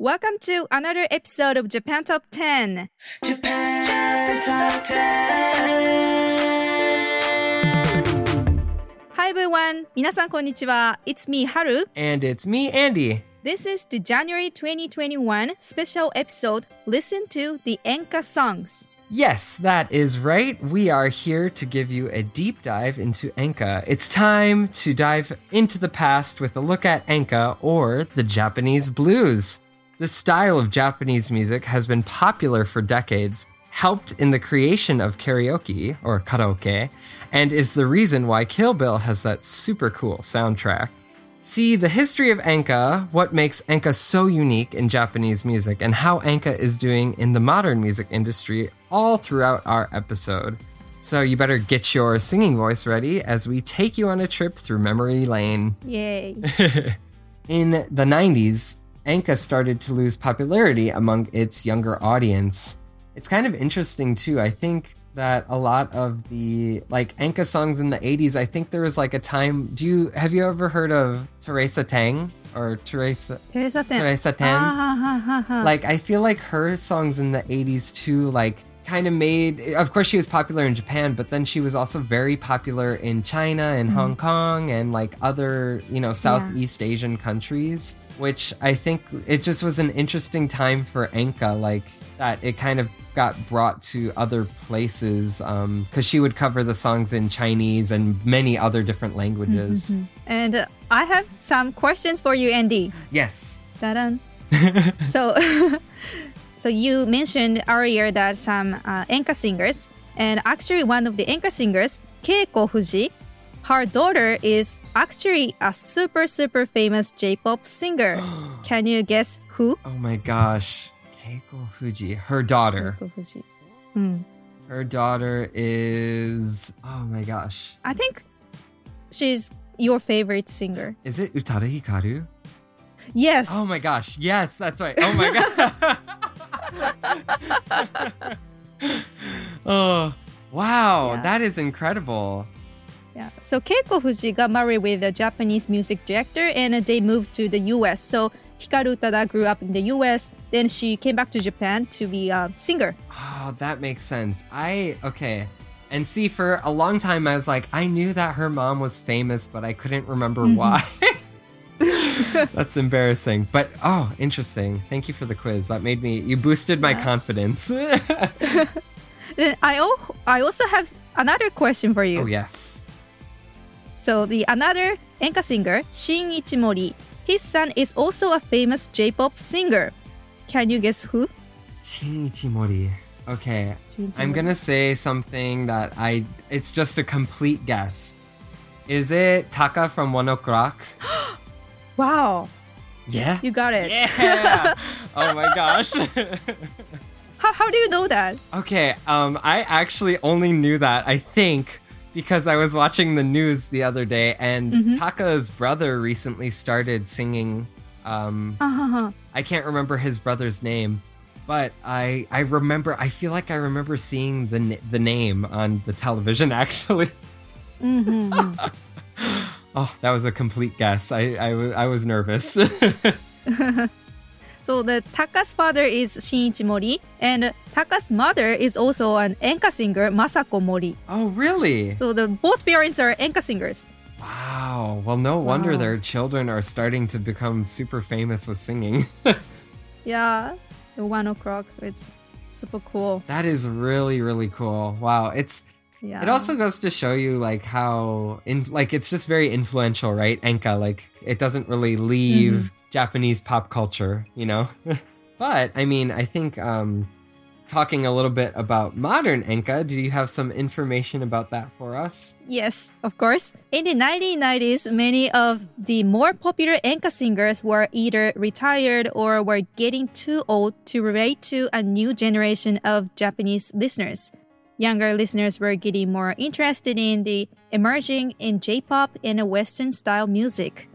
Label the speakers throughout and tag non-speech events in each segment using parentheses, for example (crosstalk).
Speaker 1: Welcome to another episode of Japan Top 10.
Speaker 2: Japan Top 10.
Speaker 1: Hi everyone, 皆さんこんにちは. It's me, Haru.
Speaker 3: And it's me, Andy.
Speaker 1: This is the January 2021 special episode Listen to the Enka songs.
Speaker 3: Yes, that is right. We are here to give you a deep dive into Enka. It's time to dive into the past with a look at Enka or the Japanese blues. This style of Japanese music has been popular for decades, helped in the creation of karaoke or karaoke, and is the reason why Kill Bill has that super cool soundtrack. See the history of Enka, what makes Enka so unique in Japanese music, and how Enka is doing in the modern music industry all throughout our episode. So you better get your singing voice ready as we take you on a trip through memory lane.
Speaker 1: Yay. (laughs)
Speaker 3: In the 90s, Enka started to lose popularity among its younger audience. It's kind of interesting too. I think that a lot of the like Enka songs in the 80s, I think there was like a time do you have you ever heard of Teresa Tang or Teresa
Speaker 1: Teresa Ten.
Speaker 3: Teresa Ten?
Speaker 1: Ah, ha, ha, ha.
Speaker 3: Like I feel like her songs in the 80s too like kind of made of course she was popular in Japan but then she was also very popular in China and Hong Kong and like other you know Southeast Asian countries which I think it just was an interesting time for Enka like that it kind of got brought to other places because she would cover the songs in Chinese and many other different languages.
Speaker 1: and uh, I have some questions for you, Andy.
Speaker 3: Yes.
Speaker 1: Ta-da. (laughs) so, (laughs) so you mentioned earlier that some uh, Enka singers, and actually one of the Enka singers, Keiko Fuji, her daughter is actually a super super famous J-pop singer. (gasps) Can you guess who?
Speaker 3: Oh my gosh. Keiko Fuji, her daughter.
Speaker 1: Keiko Fuji. Hmm.
Speaker 3: Her daughter is oh my gosh.
Speaker 1: I think she's your favorite singer.
Speaker 3: Is it Utada Hikaru?
Speaker 1: Yes.
Speaker 3: Oh my gosh. Yes, that's right. Oh my god. (laughs) (laughs) oh. Wow,
Speaker 1: Yeah.
Speaker 3: that is incredible.
Speaker 1: Yeah. So Keiko Fuji got married with a Japanese music director and they moved to the US. So Hikaru Utada grew up in the US. Then she came back to Japan to be a singer.
Speaker 3: Oh, that makes sense. I okay. And see, for a long time, I was like, I knew that her mom was famous, but I couldn't remember mm-hmm. why. (laughs) That's embarrassing. But oh, interesting. Thank you for the quiz. That made me. You boosted my confidence. oh (laughs) (laughs)
Speaker 1: Then I, al- I also have another question for you.
Speaker 3: Oh, yes.
Speaker 1: So the another Enka singer, Shinichi Mori, his son is also a famous J-pop singer. Can you guess who?
Speaker 3: Shinichi Mori. Okay.
Speaker 1: Shin
Speaker 3: I'm gonna say something that I. It's just a complete guess. Is it Taka from ONE OK ROCK? (gasps)
Speaker 1: Wow,
Speaker 3: Yeah.
Speaker 1: you got it.
Speaker 3: Yeah. oh my gosh. (laughs)
Speaker 1: How, how do you know that?
Speaker 3: Okay, um, I actually only knew that, I think, because I was watching the news the other day and
Speaker 1: Mm-hmm.
Speaker 3: Taka's brother recently started singing Um,
Speaker 1: Uh-huh.
Speaker 3: I can't remember his brother's name, but I I remember. I feel like I remember seeing the the name on the television. (laughs) Actually,
Speaker 1: Mhm. (laughs)
Speaker 3: oh, that was a complete guess. I I, I was nervous. (laughs)
Speaker 1: So the Taka's father is Shinichi Mori, and Taka's mother is also an enka singer, Masako Mori.
Speaker 3: oh, really?
Speaker 1: So the both parents are enka singers.
Speaker 3: Wow. Well, no wonder
Speaker 1: Wow.
Speaker 3: their children are starting to become super famous with singing. (laughs)
Speaker 1: Yeah, the ONE OK ROCK. It's super cool.
Speaker 3: that is really really cool. Wow. It's
Speaker 1: Yeah.
Speaker 3: It also goes to show you like how in like it's just very influential, right? Enka like it doesn't really leave Japanese pop culture, you know. (laughs) but I mean, I think um talking a little bit about modern Enka, do you have some information about that for us?
Speaker 1: Yes, of course. In the 1990s, many of the more popular enka singers were either retired or were getting too old to relate to a new generation of Japanese listeners. Younger listeners were getting more interested in the emerging in J-pop and Western style music.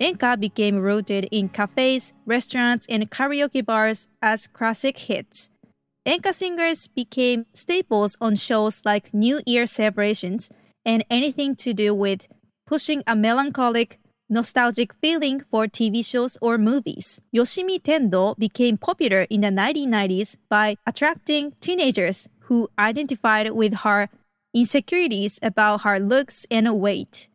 Speaker 1: Enka became rooted in cafes, restaurants, and karaoke bars as classic hits. Enka singers became staples on shows like New Year celebrations and anything to do with pushing a melancholic, nostalgic feeling for TV shows or movies. Yoshimi Tendo became popular in the 1990s by attracting teenagers who identified with her insecurities about her looks and weight.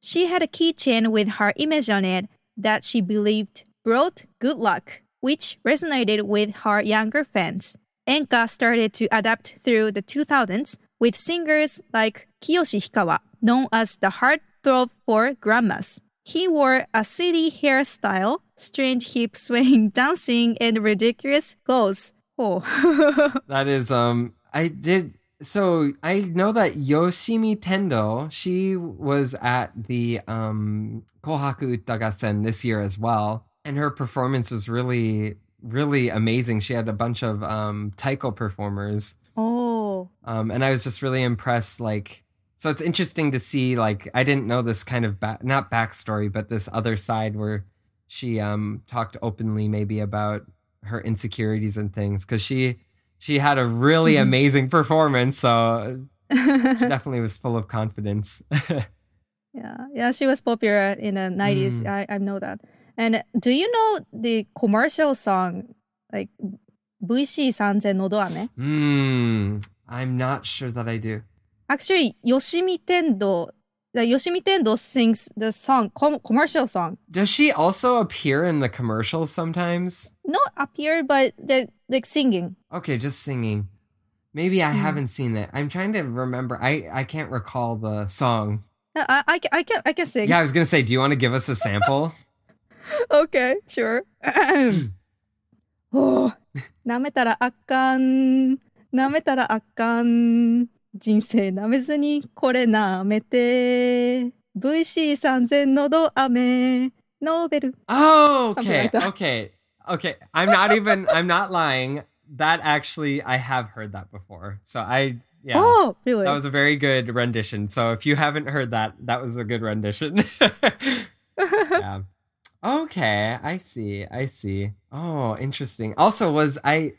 Speaker 1: She had a keychain with her image on it that she believed brought good luck, which resonated with her younger fans. Enka started to adapt through the 2000s with singers like Kiyoshi Hikawa, known as the heartthrob for grandmas. He wore a silly hairstyle, strange hip swaying (laughs) dancing, and ridiculous clothes. Oh. (laughs)
Speaker 3: That is um I did so I know that Yoshimi Tendo, she was at the um Kohaku Utagassen this year as well, and her performance was really really amazing. She had a bunch of um taiko performers.
Speaker 1: oh.
Speaker 3: Um and I was just really impressed like so it's interesting to see like I didn't know this kind of back not backstory but this other side where she um talked openly maybe about her insecurities and things cuz she she had a really amazing performance so (laughs) she definitely was full of confidence. (laughs)
Speaker 1: Yeah, yeah, she was popular in the 90s.
Speaker 3: Mm.
Speaker 1: I, I know that. And do you know the commercial song, like VC Sanzen Nodoame?
Speaker 3: Hmm I'm not sure that I do.
Speaker 1: Actually, Yoshimi Tendo, the Yoshimi Tendo sings the song, com- commercial song.
Speaker 3: Does she also appear in the commercials sometimes?
Speaker 1: Not appear, but the like singing.
Speaker 3: Okay, just singing. Maybe I haven't seen it. I'm trying to remember. I I can't recall the song.
Speaker 1: Uh, I, I, can- I can I can sing.
Speaker 3: Yeah, I was gonna say, do you want to give us a sample? (laughs)
Speaker 1: Okay, sure. (clears throat) oh, (laughs) 舐めたらあかん。舐めたらあかん。 人生舐めずにこれ舐めて。VC3000 のど飴。ノーベル。
Speaker 3: Oh,
Speaker 1: Something
Speaker 3: okay,
Speaker 1: like that.
Speaker 3: okay, okay. I'm not even. I'm not lying. That actually, I have heard that before. So I, yeah,
Speaker 1: Oh, really?
Speaker 3: that was a very good rendition. So if you haven't heard that, that was a good rendition. (laughs) yeah. Okay, I see. I see. Oh, interesting. Also, was I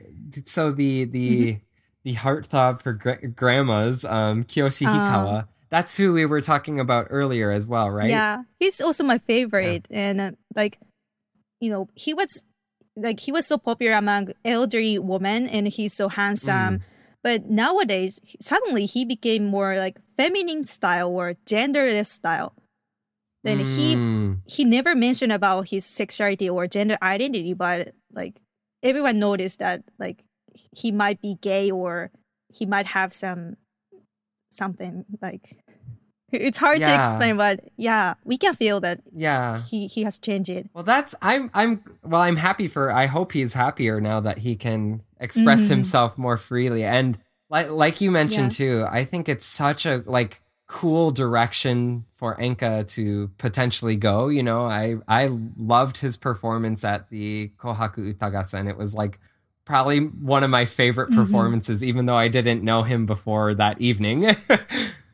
Speaker 3: so the the the heartthrob for gra- grandmas, um, Kiyoshi Hikawa. that's who we were talking about earlier as well, right?
Speaker 1: Yeah, he's also my favorite, and uh, like, you know, he was like he was so popular among elderly women, and he's so handsome. But nowadays, suddenly he became more like feminine style or genderless style. Then he
Speaker 3: Mm.
Speaker 1: he never mentioned about his sexuality or gender identity, but like everyone noticed that like he might be gay or he might have some something like it's hard to explain, but yeah, we can feel that
Speaker 3: Yeah.
Speaker 1: he he has changed it.
Speaker 3: Well, that's I'm I'm well. I'm happy for. I hope he's happier now that he can express
Speaker 1: Mhm.
Speaker 3: himself more freely. And like like you mentioned too, I think it's such a like cool direction for Enka to potentially go. You know, I I loved his performance at the Kohaku Utagassen. It was like probably one of my favorite
Speaker 1: Mhm.
Speaker 3: performances, even though I didn't know him before that evening.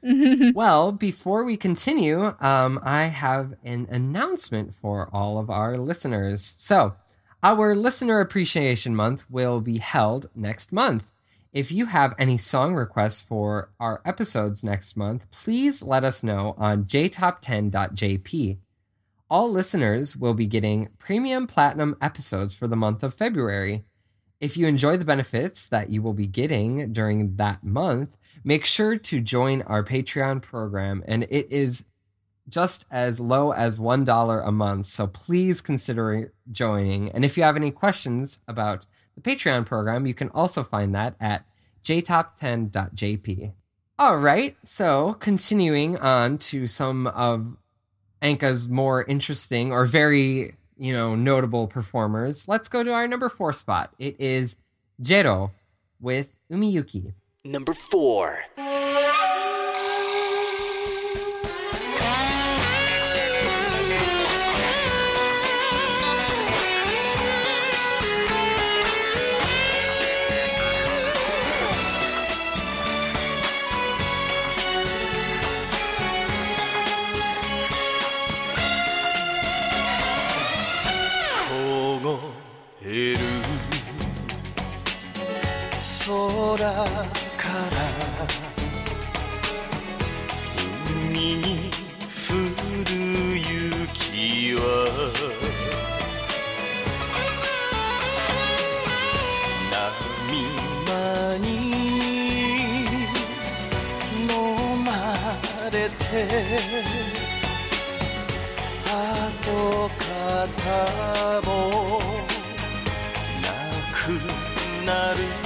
Speaker 3: (laughs) well, before we continue, um, I have an announcement for all of our listeners. So, our Listener Appreciation Month will be held next month. If you have any song requests for our episodes next month, please let us know on jtop10.jp. All listeners will be getting premium platinum episodes for the month of February. If you enjoy the benefits that you will be getting during that month, make sure to join our Patreon program, and it is just as low as $1 a month. So please consider joining. And if you have any questions about the Patreon program, you can also find that at jtop10.jp. All right, so continuing on to some of Enka's more interesting or very, you know, notable performers, let's go to our number four spot. It is Jero with Umiyuki.
Speaker 4: Number four.
Speaker 5: える空から海に降る雪は波間に飲まれて跡形もな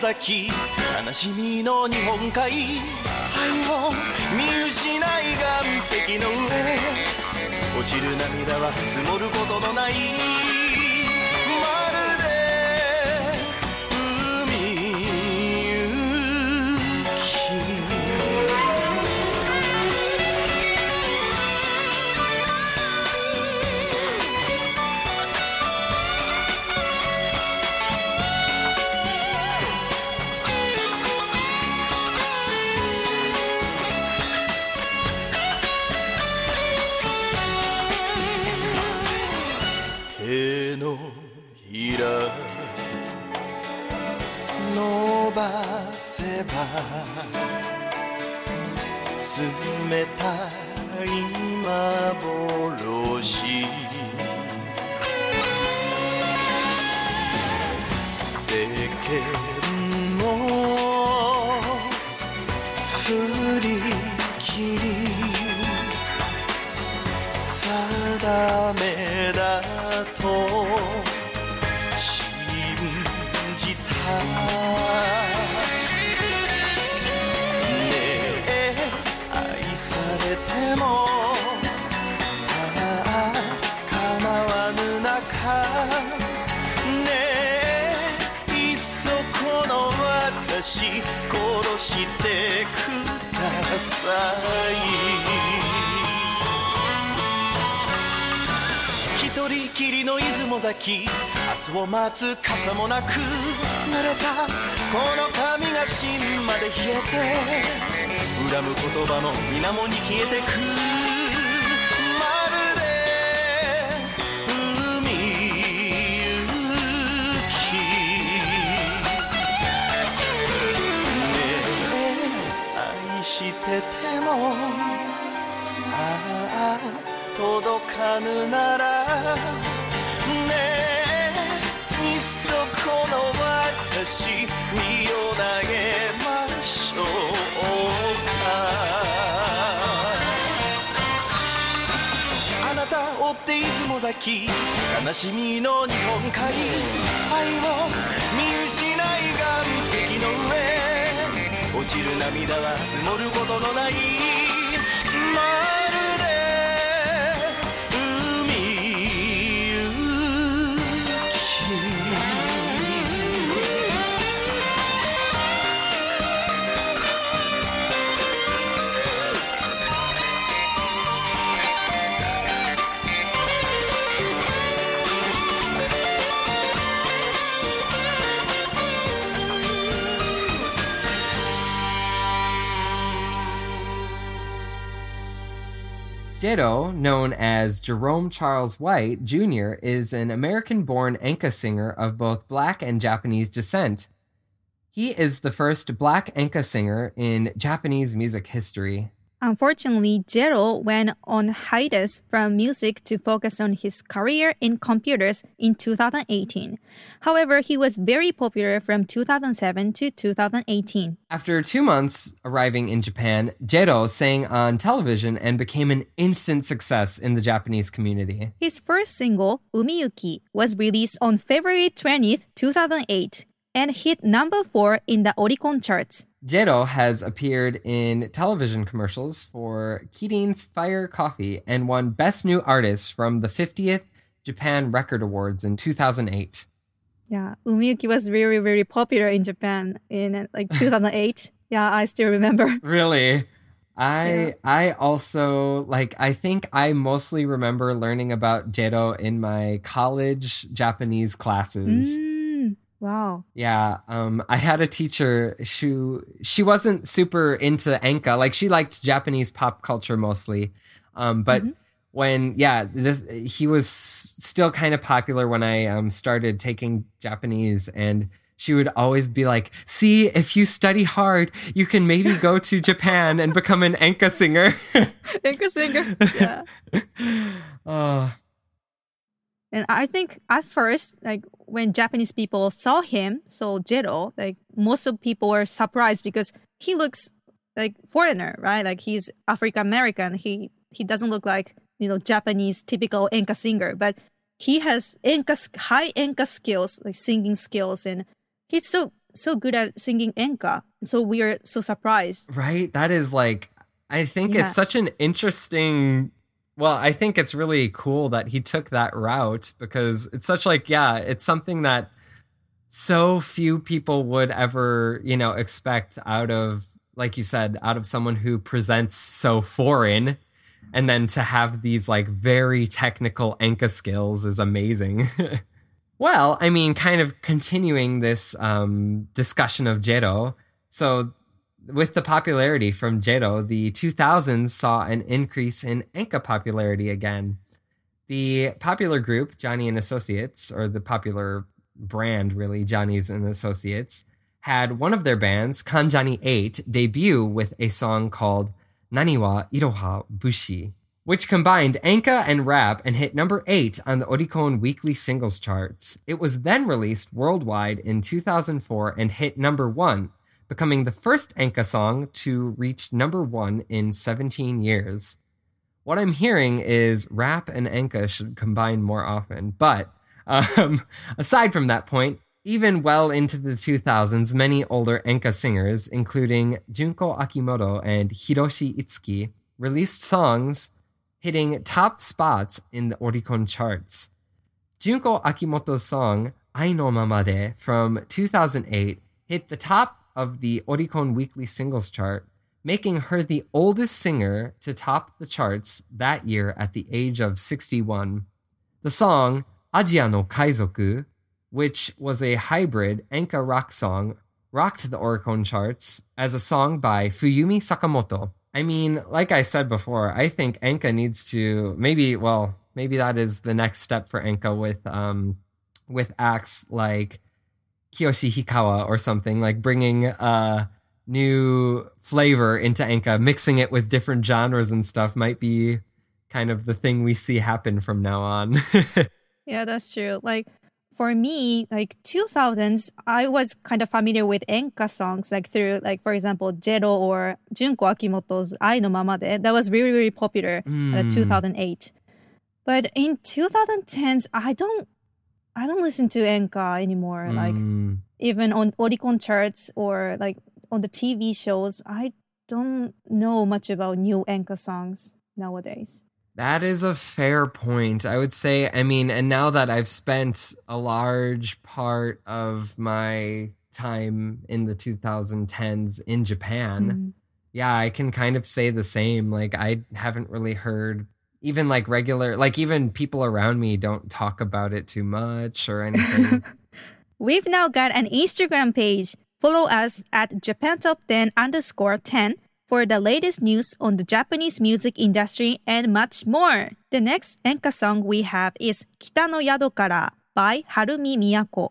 Speaker 5: 崎。悲しみの日本海。愛を見失い岸壁の上。落ちる涙は積もることのない。待つ傘もなく濡れたこの髪が芯まで冷えて恨む言葉も水面に消えてく。まるで海行き。ねえ愛しててもああ届かぬならの私身を投げましょうか。あなた追って出雲崎悲しみの日本海愛を見失い岸壁の上。落ちる涙は積もることのない。
Speaker 3: Jero, known as Jerome Charles White Jr., is an American born enka singer of both black and Japanese descent. He is the first black enka singer in Japanese music history.
Speaker 1: Unfortunately, Jero went on hiatus from music to focus on his career in computers in 2018. However, he was very popular from 2007 to 2018.
Speaker 3: After two months arriving in Japan, Jero sang on television and became an instant success in the Japanese community.
Speaker 1: His first single, Umiyuki, was released on February 20th, 2008, and hit number 4 in the Oricon charts.
Speaker 3: Jero has appeared in television commercials for Kirin's Fire Coffee and won Best New Artist from the 50th Japan Record Awards in 2008.
Speaker 1: Yeah, Umiyuki was very, very popular in Japan in like 2008. yeah, I still remember. (laughs)
Speaker 3: Really? I
Speaker 1: Yeah.
Speaker 3: I also like I think I mostly remember learning about Jero in my college Japanese classes.
Speaker 1: Mm, wow.
Speaker 3: Yeah, um, I had a teacher who she wasn't super into Enka. Like she liked Japanese pop culture mostly, um, but when yeah, this he was still kind of popular when I um, started taking Japanese, and she would always be like, "See, if you study hard, you can maybe go to (laughs) Japan and become an Enka singer."
Speaker 1: Enka singer. Yeah. (laughs)
Speaker 3: oh,
Speaker 1: And I think at first, like when Japanese people saw him, so Jero, like most of people were surprised because he looks like foreigner, right? Like he's African American. He he doesn't look like you know Japanese typical enka singer, but he has enka high enka skills, like singing skills, and he's so so good at singing enka. So we are so surprised.
Speaker 3: Right? That is like, I think
Speaker 1: Yeah.
Speaker 3: it's such an interesting. Well, I think it's really cool that he took that route because it's such like, yeah, it's something that so few people would ever, you know, expect out of, like you said, out of someone who presents so foreign. And then to have these like very technical Enka skills is amazing. (laughs) well, I mean, kind of continuing this um, discussion of Jero. So with the popularity from Jero, the 2000s saw an increase in Enka popularity again. The popular group, Johnny and Associates, or the popular brand, really, Johnny's and Associates, had one of their bands, Kanjani 8, debut with a song called Naniwa Iroha Bushi, which combined Enka and rap and hit number 8 on the Oricon weekly singles charts. It was then released worldwide in 2004 and hit number 1 becoming the first Enka song to reach number one in 17 years. What I'm hearing is rap and Enka should combine more often. But um, (laughs) aside from that point, even well into the 2000s, many older Enka singers, including Junko Akimoto and Hiroshi Itsuki, released songs hitting top spots in the Oricon charts. Junko Akimoto's song Ai no Mamade from 2008 hit the top of the Oricon Weekly Singles Chart, making her the oldest singer to top the charts that year at the age of 61. The song Ajia no Kaizoku, which was a hybrid Enka rock song, rocked the Oricon charts as a song by Fuyumi Sakamoto. I mean, like I said before, I think Enka needs to maybe, well, maybe that is the next step for Enka with um with acts like Kiyoshi Hikawa or something, like bringing uh new flavor into Enka, mixing it with different genres and stuff might be kind of the thing we see happen from now on. (laughs)
Speaker 1: Yeah, that's true. Like for me, like 2000s, I was kind of familiar with enka songs, like through, like for example, Jero or Junko Akimoto's "Ai no Mamade." That was really, really popular
Speaker 3: Mm.
Speaker 1: 2008. But in 2010s, I don't, I don't listen to enka anymore. Like
Speaker 3: Mm.
Speaker 1: even on Oricon charts or like on the TV shows, I don't know much about new enka songs nowadays.
Speaker 3: That is a fair point. I would say, I mean, and now that I've spent a large part of my time in the 2010s in Japan,
Speaker 1: Mhm.
Speaker 3: yeah, I can kind of say the same. Like, I haven't really heard even like regular, like, even people around me don't talk about it too much or anything. (laughs)
Speaker 1: We've now got an Instagram page. Follow us at Japan Top 10 underscore 10 for the latest news on the Japanese music industry and much more. The next enka song we have is Kita no Yado Kara by Harumi Miyako.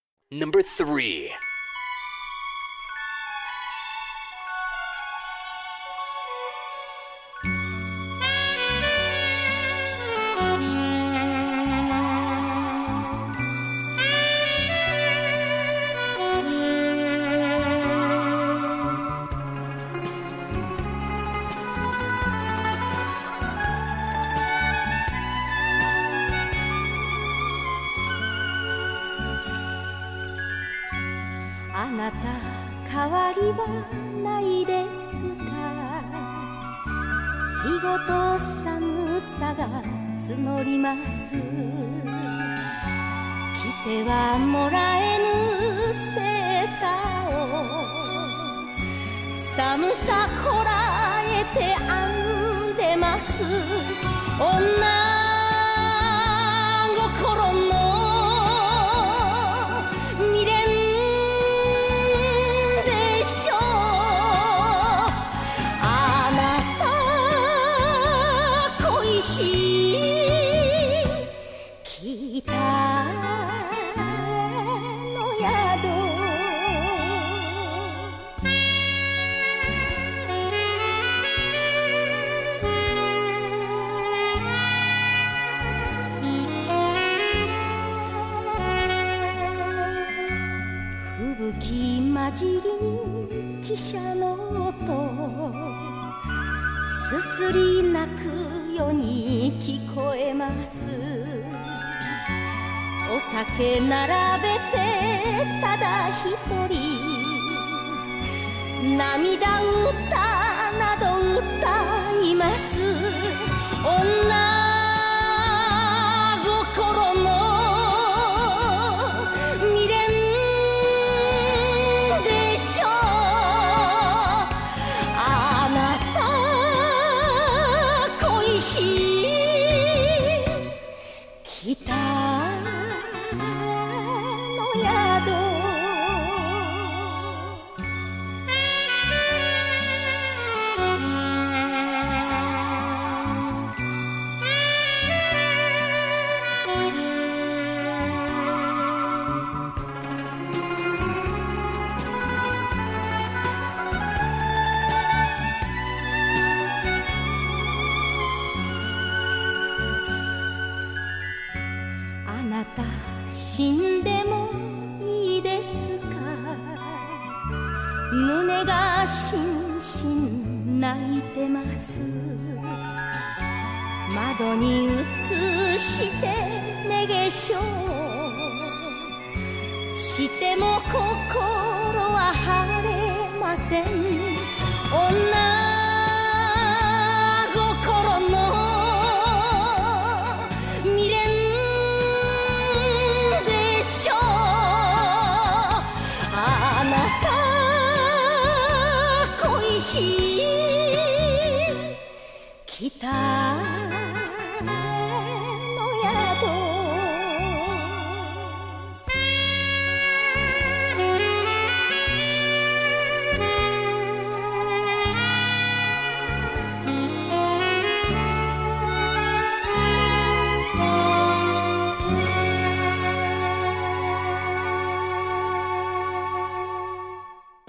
Speaker 5: Number
Speaker 4: 3. 募ります。来てはもらえ吹雪混じりに汽車の音すすり泣くように聞こえます。お酒並べてただ一人涙歌など歌います。女窓に映して目化粧しても心は晴れません。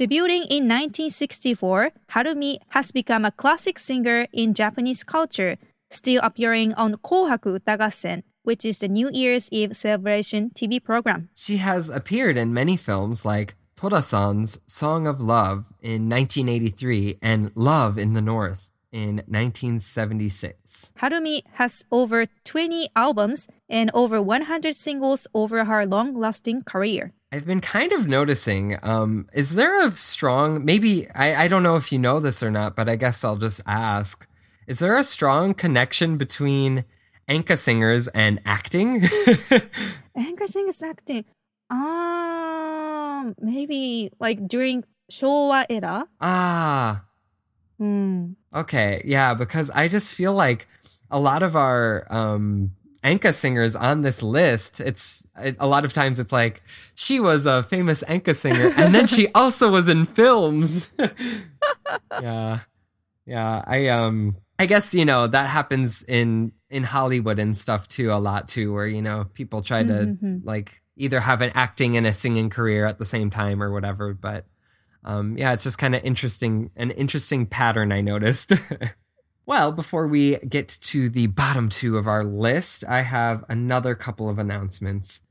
Speaker 1: Debuting in 1964, Harumi has become a classic singer in Japanese culture, still appearing on Kohaku Utagassen, which is the New Year's Eve celebration TV program.
Speaker 3: She has appeared in many films like Tora-san's Song of Love in 1983 and Love in the North. in 1976.
Speaker 1: Harumi has over 20 albums and over 100 singles over her long-lasting career.
Speaker 3: I've been kind of noticing, um, is there a strong, maybe, I, I don't know if you know this or not, but I guess I'll just ask. Is there a strong connection between Enka singers and acting? (laughs)
Speaker 1: Enka singers acting. Um, maybe like during Showa era.
Speaker 3: ah,
Speaker 1: Hmm.
Speaker 3: okay. Yeah, because I just feel like a lot of our um, Enka singers on this list, it's it, a lot of times it's like she was a famous Enka singer and then she (laughs) also was in films. (laughs) yeah. Yeah, I um I guess you know that happens in in Hollywood and stuff too a lot too where you know people try to
Speaker 1: Mhm.
Speaker 3: like either have an acting and a singing career at the same time or whatever but um yeah it's just kind of interesting an interesting pattern I noticed. (laughs) well, before we get to the bottom 2 of our list, I have another couple of announcements.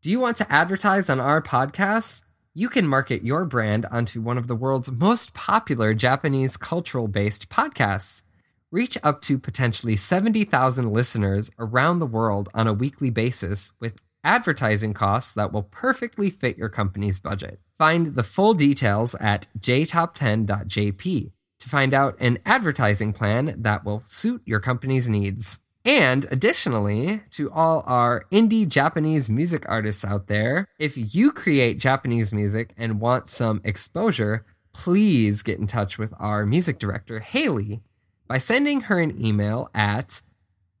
Speaker 3: Do you want to advertise on our podcast? You can market your brand onto one of the world's most popular Japanese cultural based podcasts. Reach up to potentially 70,000 listeners around the world on a weekly basis with advertising costs that will perfectly fit your company's budget. Find the full details at jtop10.jp to find out an advertising plan that will suit your company's needs. And additionally, to all our indie Japanese music artists out there, if you create Japanese music and want some exposure, please get in touch with our music director, Hayley, by sending her an email at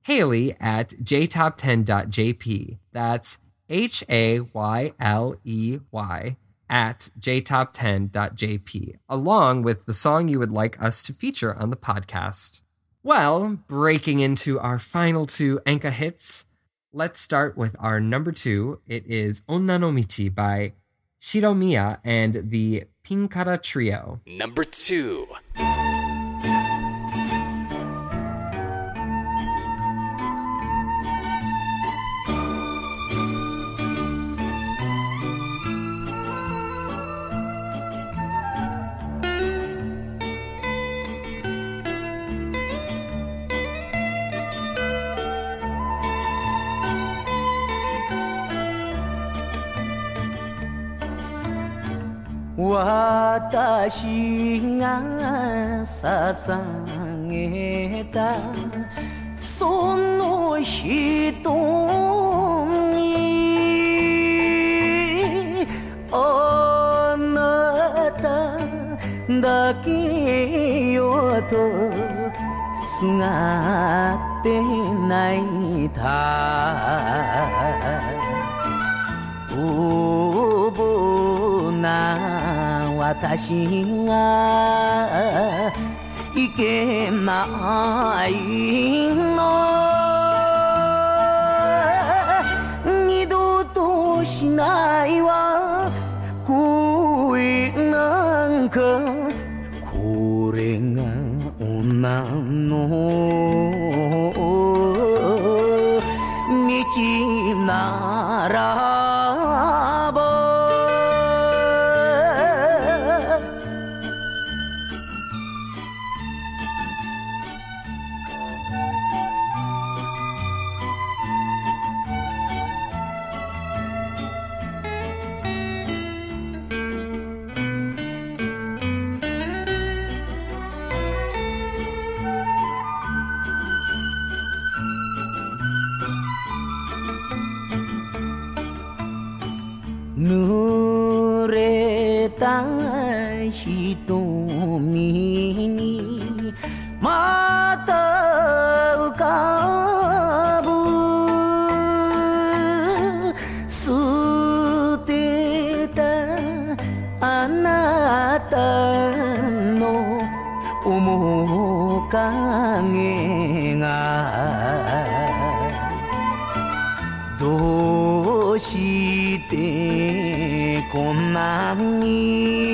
Speaker 3: hayley at jtop10.jp. That's H A Y L E Y at jtop10.jp, along with the song you would like us to feature on the podcast. Well, breaking into our final two Enka hits, let's start with our number two. It is Onna no Michi by Shiromiya and the Pinkara Trio.
Speaker 5: Number two.
Speaker 2: 私が捧げたその人にあなただけよとすがって泣いた。無謀な私がいけないの。二度としないわ。恋なんか。これが女。あなたの面影がどうしてこんなに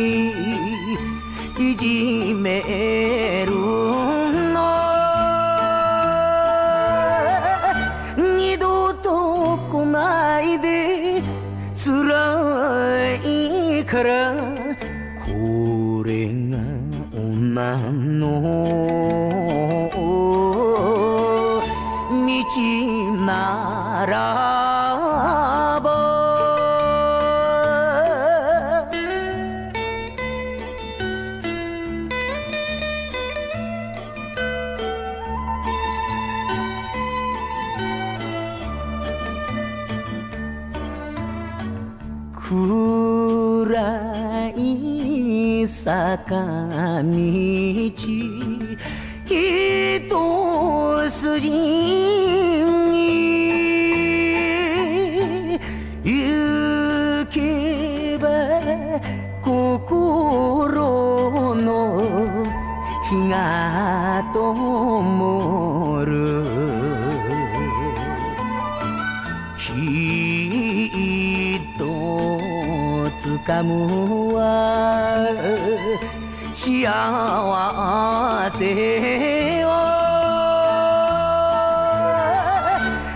Speaker 2: 道一筋に行けば心の火が灯る。きっと掴むは幸せを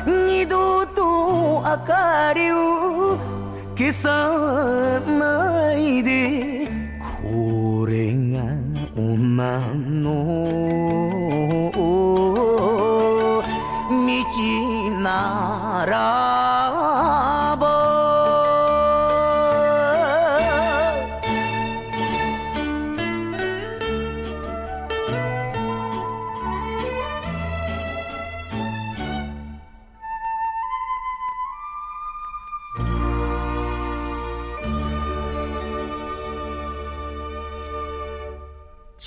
Speaker 2: 二度と明かりを消さない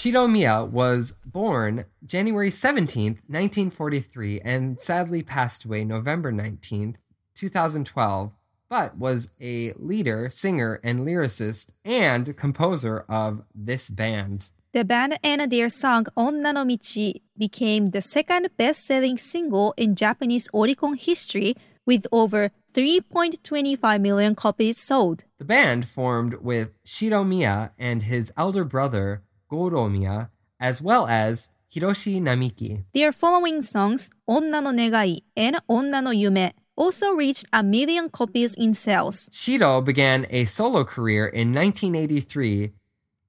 Speaker 3: Shiromiya was born January 17th, 1943, and sadly passed away November 19th, 2012, but was a leader, singer, and lyricist and composer of this band.
Speaker 1: The band and their song Onna no Michi became the second best-selling single in Japanese Oricon history with over 3.25 million copies sold.
Speaker 3: The band formed with Shiro Shiromiya and his elder brother, Goromiya, as well as Hiroshi Namiki.
Speaker 1: Their following songs, Onna no Negai and Onna no Yume, also reached a million copies in sales.
Speaker 3: Shiro began a solo career in 1983.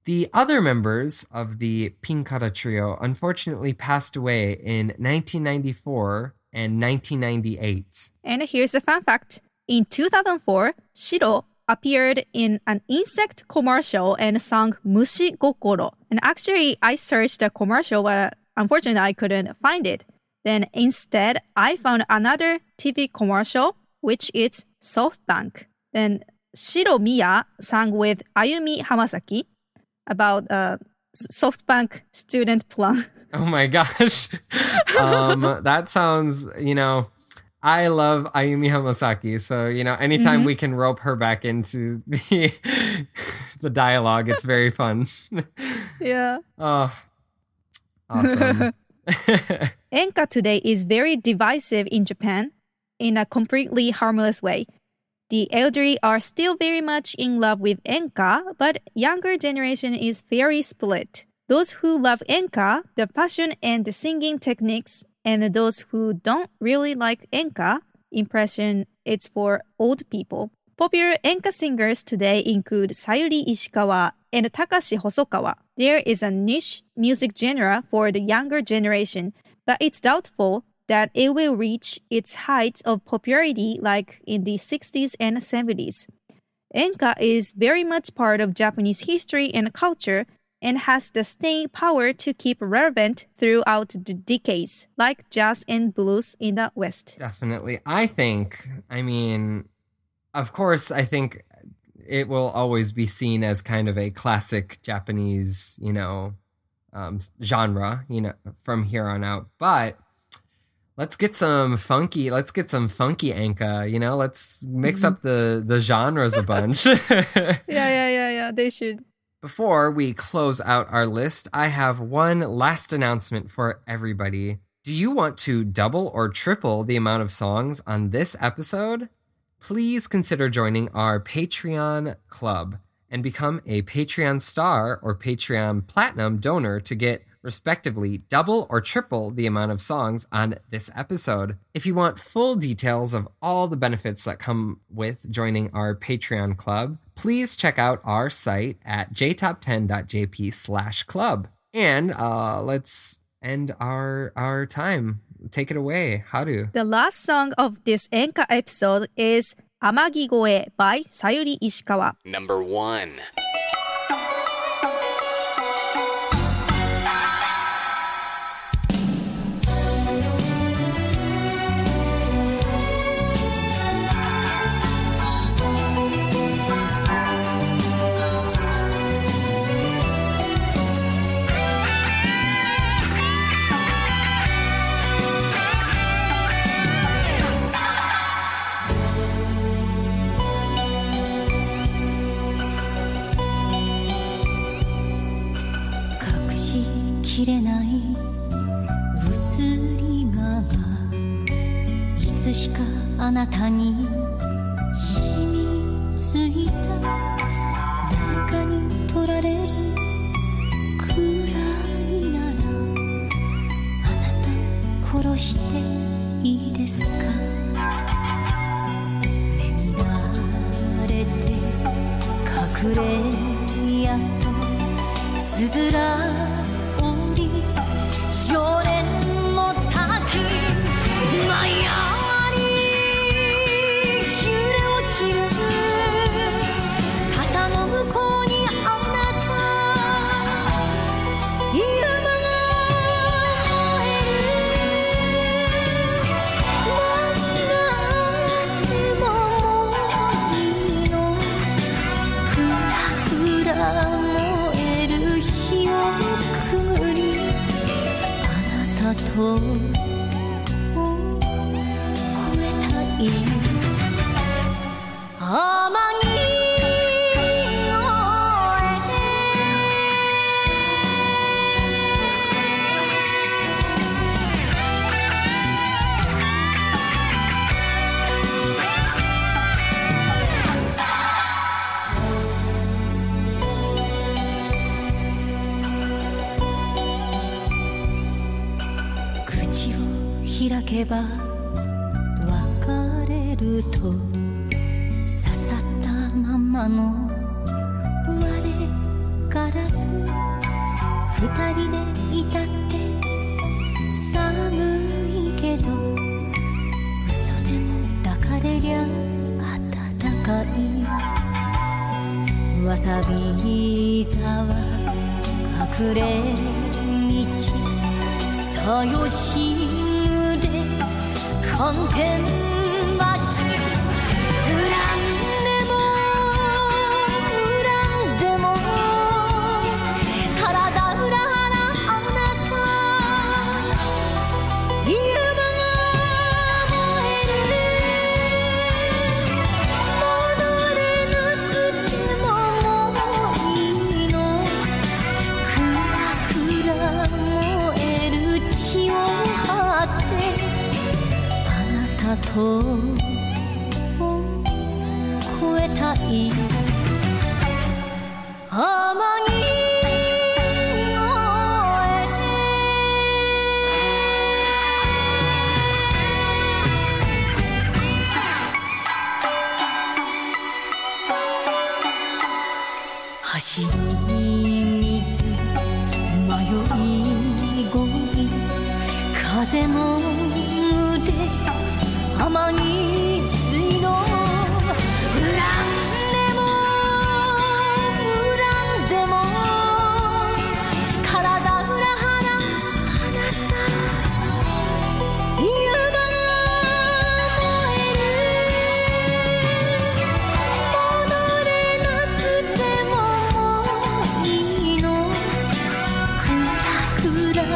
Speaker 3: The other members of the Pinkara trio unfortunately passed away in 1994 and 1998.
Speaker 1: And here's a fun fact. In 2004, Shiro appeared in an insect commercial and sung Mushi Gokoro. And actually, I searched the commercial, but unfortunately, I couldn't find it. Then instead, I found another TV commercial, which is SoftBank. Then Shiro Miya sang with Ayumi Hamasaki about uh, SoftBank student plan.
Speaker 3: Oh my gosh. (laughs) um, that sounds, you know, I love Ayumi Hamasaki. So, you know, anytime mm-hmm. we can rope her back into the, (laughs) the dialogue, it's very fun.
Speaker 1: yeah. (laughs)
Speaker 3: oh, awesome. (laughs)
Speaker 1: Enka today is very divisive in Japan in a completely harmless way. The elderly are still very much in love with Enka, but younger generation is very split. Those who love Enka, the passion and the singing techniques, and those who don't really like Enka, impression it's for old people. Popular Enka singers today include Sayuri Ishikawa and Takashi Hosokawa. There is a niche music genre for the younger generation, but it's doubtful that it will reach its height of popularity like in the 60s and 70s. Enka is very much part of Japanese history and culture and has the staying power to keep relevant throughout the decades, like jazz and blues in the West.
Speaker 3: Definitely. I think, I mean, of course, I think it will always be seen as kind of a classic Japanese, you know, um, genre, you know, from here on out. But let's get some funky, let's get some funky Enka, you know, let's mix up the, the genres a bunch. (laughs)
Speaker 1: Yeah, yeah, yeah, yeah. They should.
Speaker 3: Before we close out our list, I have one last announcement for everybody. Do you want to double or triple the amount of songs on this episode? Please consider joining our Patreon club and become a Patreon star or Patreon platinum donor to get respectively, double or triple the amount of songs on this episode. If you want full details of all the benefits that come with joining our Patreon club, please check out our site at jtop10.jp slash club. And uh, let's end our our time. Take it away, Haru.
Speaker 1: The last song of this Enka episode is Amagigoe by Sayuri Ishikawa.
Speaker 6: Number one.
Speaker 4: きれない映りがいつしかあなたに染みついた。誰かに取られるくらいならあなた殺していいですか？乱れて隠れやっとつづら You're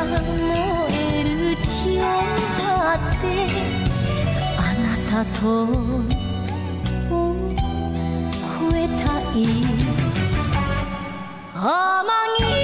Speaker 4: える血を歌ってあなたと越えたい。天城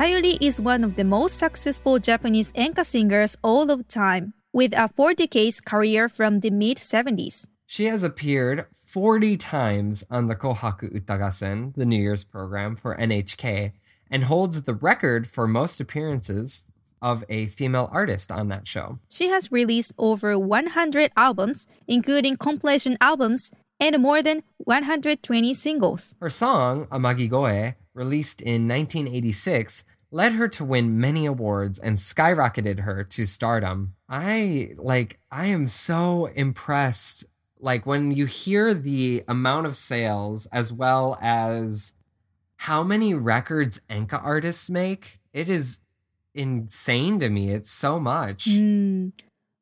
Speaker 1: Sayuri is one of the most successful Japanese enka singers all of time, with a four decades career from the mid 70s.
Speaker 3: She has appeared 40 times on the Kohaku Utagassen, the New Year's program for NHK, and holds the record for most appearances of a female artist on that show.
Speaker 1: She has released over 100 albums, including compilation albums, and more than 120 singles.
Speaker 3: Her song, Amagigoe, released in 1986, led her to win many awards and skyrocketed her to stardom. I like I am so impressed like when you hear the amount of sales as well as how many records Enka artists make, it is insane to me. It's so much.
Speaker 1: Mm,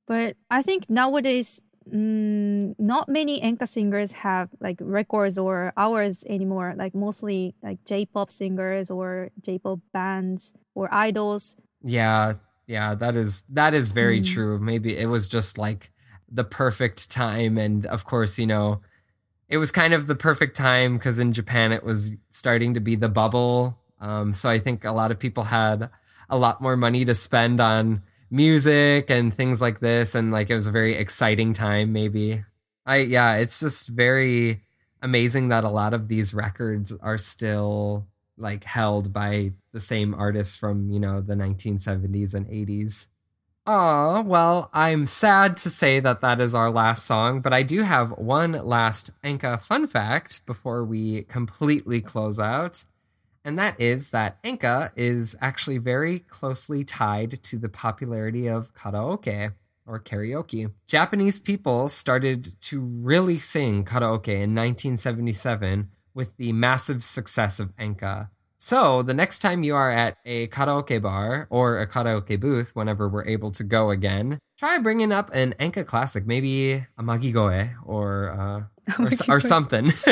Speaker 1: but I think nowadays, mm, not many Enka singers have like records or hours anymore. Like mostly like J-pop singers or J-pop bands or idols.
Speaker 3: Yeah, yeah, that is that is very mm. true. Maybe it was just like the perfect time, and of course, you know, it was kind of the perfect time because in Japan it was starting to be the bubble. Um, so I think a lot of people had a lot more money to spend on music and things like this, and like it was a very exciting time. Maybe I yeah, it's just very amazing that a lot of these records are still like held by the same artists from you know the 1970s and 80s. Oh, well, I'm sad to say that that is our last song, but I do have one last Enka fun fact before we completely close out. And that is that Enka is actually very closely tied to the popularity of karaoke or karaoke. Japanese people started to really sing karaoke in 1977 with the massive success of Enka. So the next time you are at a karaoke bar or a karaoke booth, whenever we're able to go again, try bringing up an Enka classic, maybe Amagigoe or uh, or, or something. (laughs)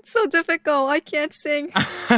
Speaker 1: it's so difficult. I can't sing. (laughs)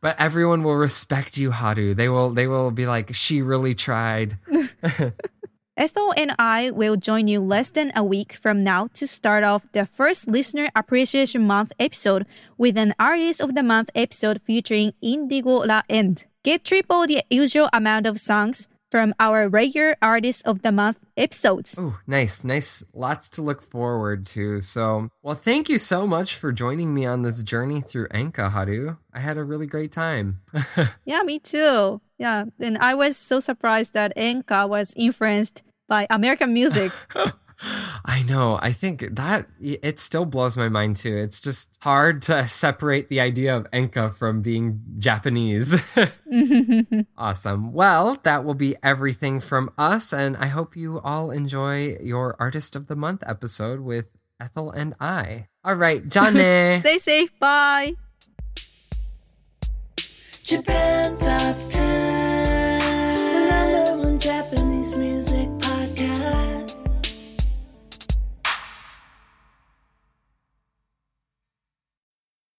Speaker 3: but everyone will respect you, Haru. They will. They will be like, she really tried. (laughs)
Speaker 1: Ethel and I will join you less than a week from now to start off the first Listener Appreciation Month episode with an Artist of the Month episode featuring Indigo La End. Get triple the usual amount of songs from our regular Artist of the Month episodes.
Speaker 3: Oh, nice, nice. Lots to look forward to. So, well, thank you so much for joining me on this journey through Enka, Haru. I had a really great time. (laughs)
Speaker 1: yeah, me too. Yeah, and I was so surprised that Enka was influenced by American music. (laughs)
Speaker 3: I know. I think that it still blows my mind too. It's just hard to separate the idea of Enka from being Japanese. (laughs) (laughs) awesome. Well, that will be everything from us. And I hope you all enjoy your Artist of the Month episode with Ethel and I. All right, (laughs) Jane.
Speaker 1: Stay safe. Bye.
Speaker 6: Japan Top 10,